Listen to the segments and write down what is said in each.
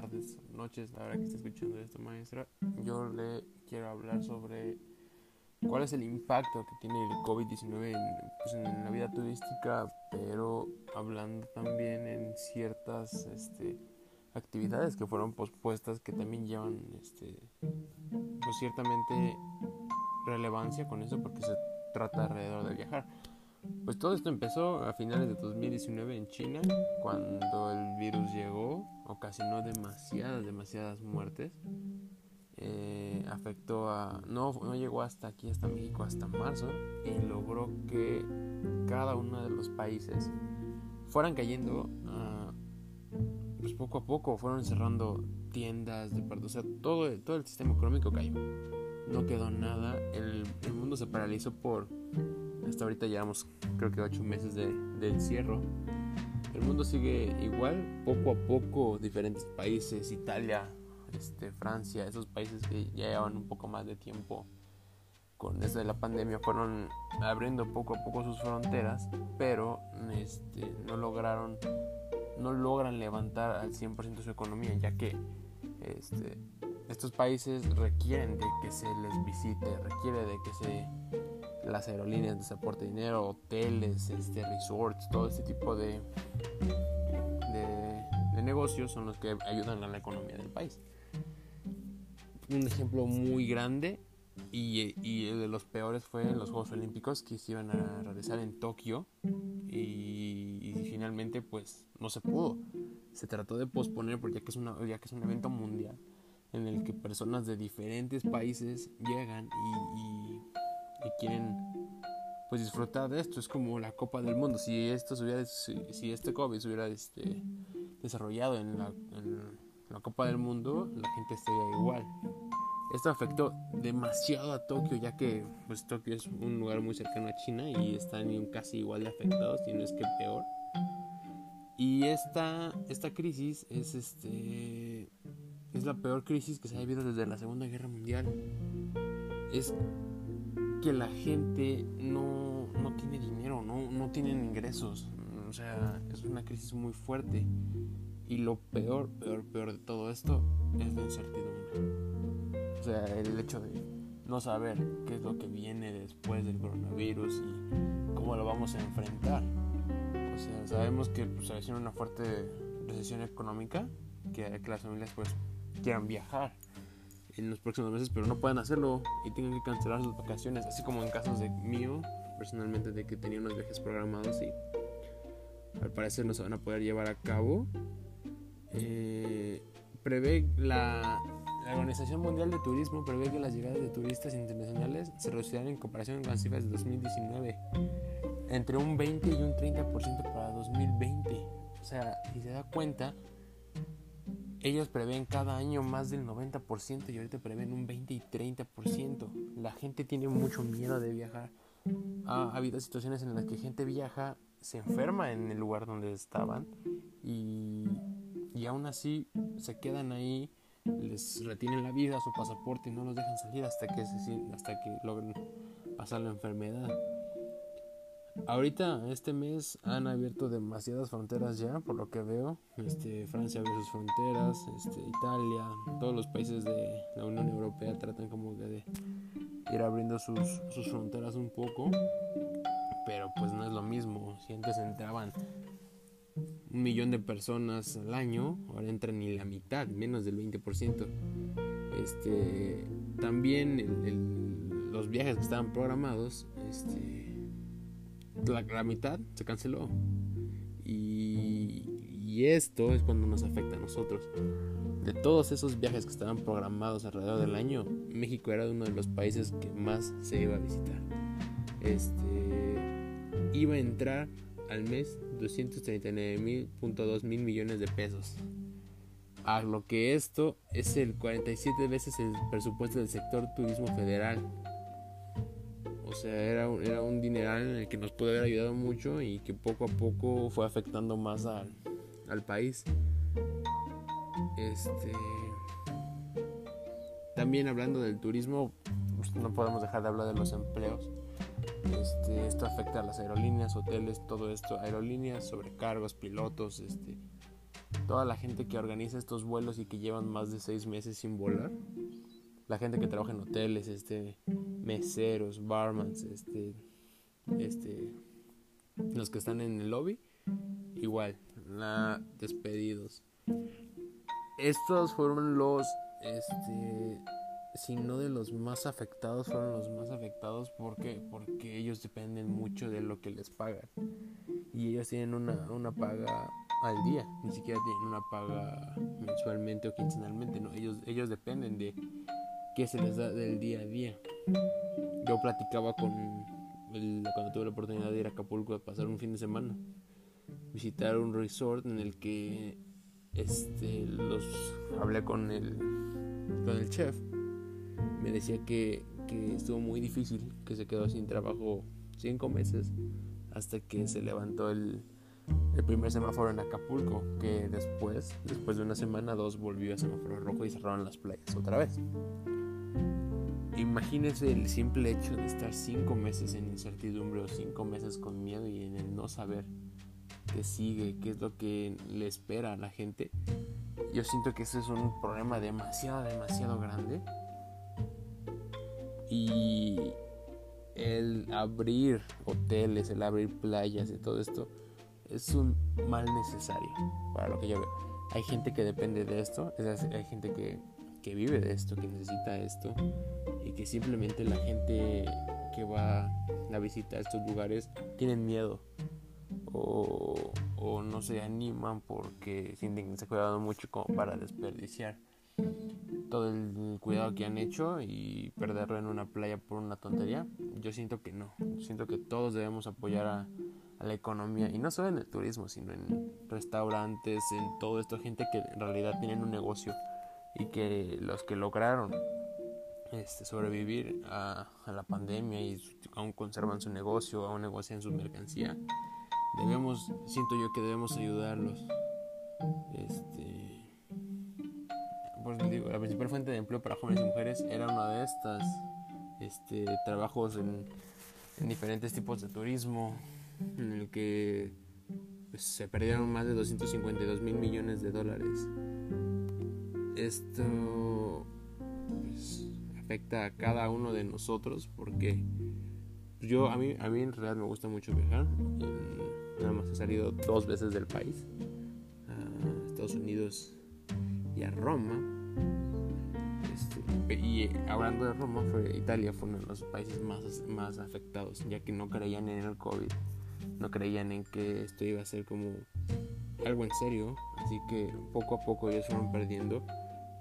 tardes, noches, la hora que esté escuchando esto, maestra. Yo le quiero hablar sobre cuál es el impacto que tiene el COVID-19 pues, en, la vida turística, pero hablando también en ciertas este, actividades que fueron pospuestas que también llevan este, pues ciertamente relevancia con eso porque se trata alrededor de viajar. Pues todo esto empezó a finales de 2019 en China, cuando el virus llegó, ocasionó demasiadas, demasiadas muertes. Eh, afectó a... No, no llegó hasta aquí, hasta México, hasta marzo, y logró que cada uno de los países fueran cayendo, pues poco a poco, fueron cerrando tiendas, de o sea, todo, todo el sistema económico cayó. No quedó nada, el, el mundo se paralizó por hasta ahorita llevamos creo que ocho meses de, encierro. El mundo sigue igual, poco a poco, diferentes países, Italia, este, Francia, esos países que ya llevan un poco más de tiempo con desde la pandemia fueron abriendo poco a poco sus fronteras, pero este, no lograron, no logran levantar al 100% su economía, ya que este, estos países requieren de que se les visite, requiere de que se las aerolíneas de aporte dinero, hoteles, este, resorts, todo este tipo de, de, negocios son los que ayudan a la economía del país. Un ejemplo muy grande y, y, de los peores fue los Juegos Olímpicos que se iban a realizar en Tokio y, finalmente pues no se pudo. Se trató de posponer porque ya que, es una, ya que es un evento mundial en el que personas de diferentes países llegan y y quieren pues disfrutar de esto. Es como la Copa del Mundo. Si esto hubiera, si, este COVID se hubiera este, desarrollado en la, la, Copa del Mundo, la gente estaría igual. Esto afectó demasiado a Tokio, ya que pues Tokio es un lugar muy cercano a China y están casi igual de afectados, si no es que peor. Y esta, esta crisis es este es la peor crisis que se ha vivido desde la Segunda Guerra Mundial. Es que la gente no, no tiene dinero, no, no tienen ingresos. O sea, es una crisis muy fuerte. Y lo peor, peor, peor de todo esto es la incertidumbre. O sea, el hecho de no saber qué es lo que viene después del coronavirus y cómo lo vamos a enfrentar. O sea, sabemos que pues, se una fuerte recesión económica, que, que las familias pues quieran viajar en los próximos meses, pero no pueden hacerlo y tienen que cancelar sus vacaciones, así como en casos de mío, personalmente, de que tenía unos viajes programados y al parecer no se van a poder llevar a cabo. Eh, prevé la, la, Organización Mundial de Turismo prevé que las llegadas de turistas internacionales se reducirán en comparación con las cifras de 2019 entre un 20 y un 30% para 2020. O sea, si se da cuenta, ellos prevén cada año más del 90% y ahorita prevén un 20 y 30%. La gente tiene mucho miedo de viajar. Ha, habido situaciones en las que gente viaja, se enferma en el lugar donde estaban y, y aún así se quedan ahí, les retienen la vida, su pasaporte y no los dejan salir hasta que, hasta que logren pasar la enfermedad. Ahorita, este mes, han abierto demasiadas fronteras ya, por lo que veo. Este, Francia abrió sus fronteras, este, Italia, todos los países de la Unión Europea tratan como de ir abriendo sus, sus fronteras un poco. Pero pues no es lo mismo. Si antes entraban un millón de personas al año, ahora entran ni la mitad, menos del 20%. Este, también los viajes que estaban programados, este, la, mitad se canceló. Y, y esto es cuando nos afecta a nosotros. De todos esos viajes que estaban programados alrededor del año, México era uno de los países que más se iba a visitar. Este iba a entrar al mes 239.2 mil millones de pesos. A lo que esto es el 47 veces el presupuesto del sector turismo federal. O sea, era era un dineral en el que nos pudo haber ayudado mucho y que poco a poco fue afectando más al, al país. Este. También hablando del turismo, pues, no podemos dejar de hablar de los empleos. Este, esto afecta a las aerolíneas, hoteles, todo esto, aerolíneas, sobrecargos, pilotos, este, toda la gente que organiza estos vuelos y que llevan más de seis meses sin volar, la gente que trabaja en hoteles, este, meseros, barmans, este, este, los que están en el lobby, igual, la, despedidos. Estos fueron los, este, si no de los más afectados, fueron los más afectados porque, porque ellos dependen mucho de lo que les pagan. Y ellos tienen una, una paga al día, ni siquiera tienen una paga mensualmente o quincenalmente, no, ellos, ellos dependen de qué se les da del día a día. Yo platicaba con cuando tuve la oportunidad de ir a Acapulco a pasar un fin de semana, visitar un resort en el que este los hablé con el con el chef me decía que, que estuvo muy difícil que se quedó sin trabajo cinco meses hasta que se levantó el, el primer semáforo en Acapulco, que después, después de una semana, dos volvió a semáforo rojo y cerraron las playas otra vez. Imagínese el simple hecho de estar cinco meses en incertidumbre o cinco meses con miedo y en el no saber qué sigue, qué es lo que le espera a la gente. Yo siento que ese es un problema demasiado, demasiado grande. Y el abrir hoteles, el abrir playas y todo esto es un mal necesario para lo que yo veo. Hay gente que depende de esto, hay gente que, que vive de esto, que necesita esto y que simplemente la gente que va a visitar estos lugares tienen miedo o, o no se animan porque sienten que se cuidado mucho como para desperdiciar todo el cuidado que han hecho y perderlo en una playa por una tontería. Yo siento que no, siento que todos debemos apoyar a, a la economía y no solo en el turismo, sino en restaurantes, en todo esto, gente que en realidad tienen un negocio y que los que lograron este, sobrevivir a, la pandemia y aún conservan su negocio, aún negocian su mercancía, debemos, siento yo que debemos ayudarlos. Este, pues digo, la principal fuente de empleo para jóvenes y mujeres era una de estas, este, trabajos en, en diferentes tipos de turismo, en el que pues, se perdieron más de 252 mil millones de dólares. Esto pues, afecta a cada uno de nosotros porque yo a mí a mí en realidad me gusta mucho viajar. nada más he salido dos veces del país, a Estados Unidos y a Roma. Este, y hablando de Roma, fue, Italia fue uno de los países más, más afectados, ya que no creían en el COVID no creían en que esto iba a ser como algo en serio, así que poco a poco ellos fueron perdiendo.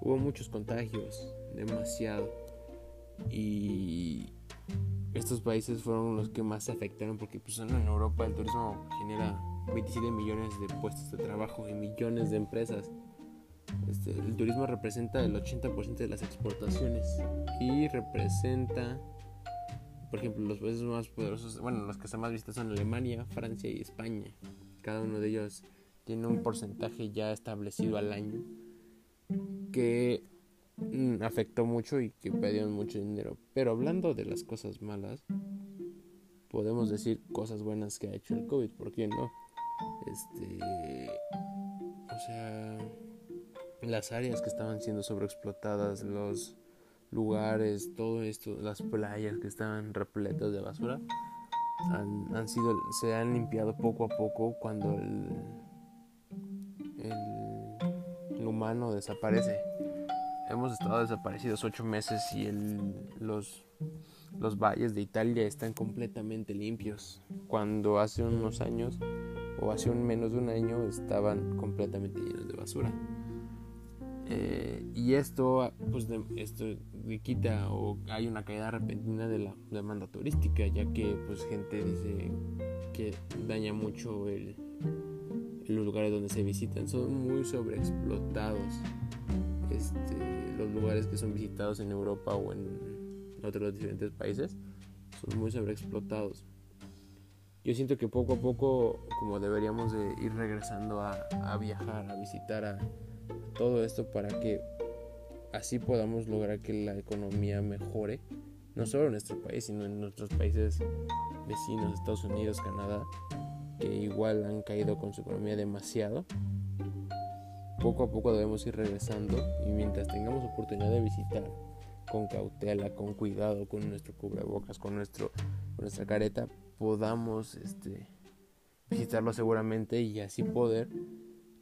Hubo muchos contagios, demasiado. Y estos países fueron los que más se afectaron porque pues en Europa el turismo genera 27 millones de puestos de trabajo y millones de empresas. Este, el turismo representa el 80% de las exportaciones y representa por ejemplo, los países más poderosos, bueno, los que están más vistos son Alemania, Francia y España. Cada uno de ellos tiene un porcentaje ya establecido al año que mm, afectó mucho y que perdieron mucho dinero. Pero hablando de las cosas malas, podemos decir cosas buenas que ha hecho el COVID, ¿por qué no? Este, o sea, las áreas que estaban siendo sobreexplotadas, los lugares, todo esto, las playas que estaban repletas de basura, han, sido, se han limpiado poco a poco cuando el, el, humano desaparece. Hemos estado desaparecidos ocho meses y los, los valles de Italia están completamente limpios. Cuando hace unos años o hace un menos de un año estaban completamente llenos de basura. Eh, y esto, pues, esto quita o hay una caída repentina de la demanda turística, ya que, pues, gente dice que daña mucho el, los lugares donde se visitan. Son muy sobreexplotados este, los lugares que son visitados en Europa o en otros diferentes países. Son muy sobreexplotados. Yo siento que poco a poco, como deberíamos de ir regresando a, a viajar, a visitar a todo esto para que así podamos lograr que la economía mejore, no solo en nuestro país, sino en nuestros países vecinos, Estados Unidos, Canadá, que igual han caído con su economía demasiado. poco a poco debemos ir regresando y mientras tengamos oportunidad de visitar con cautela, con cuidado, con nuestro cubrebocas, con, nuestro, con nuestra careta, podamos este, visitarlo seguramente y así poder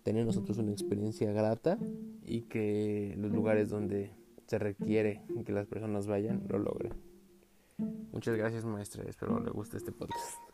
tener nosotros una experiencia grata y que los lugares donde se requiere que las personas vayan lo logren. Muchas gracias maestra, espero le guste este podcast.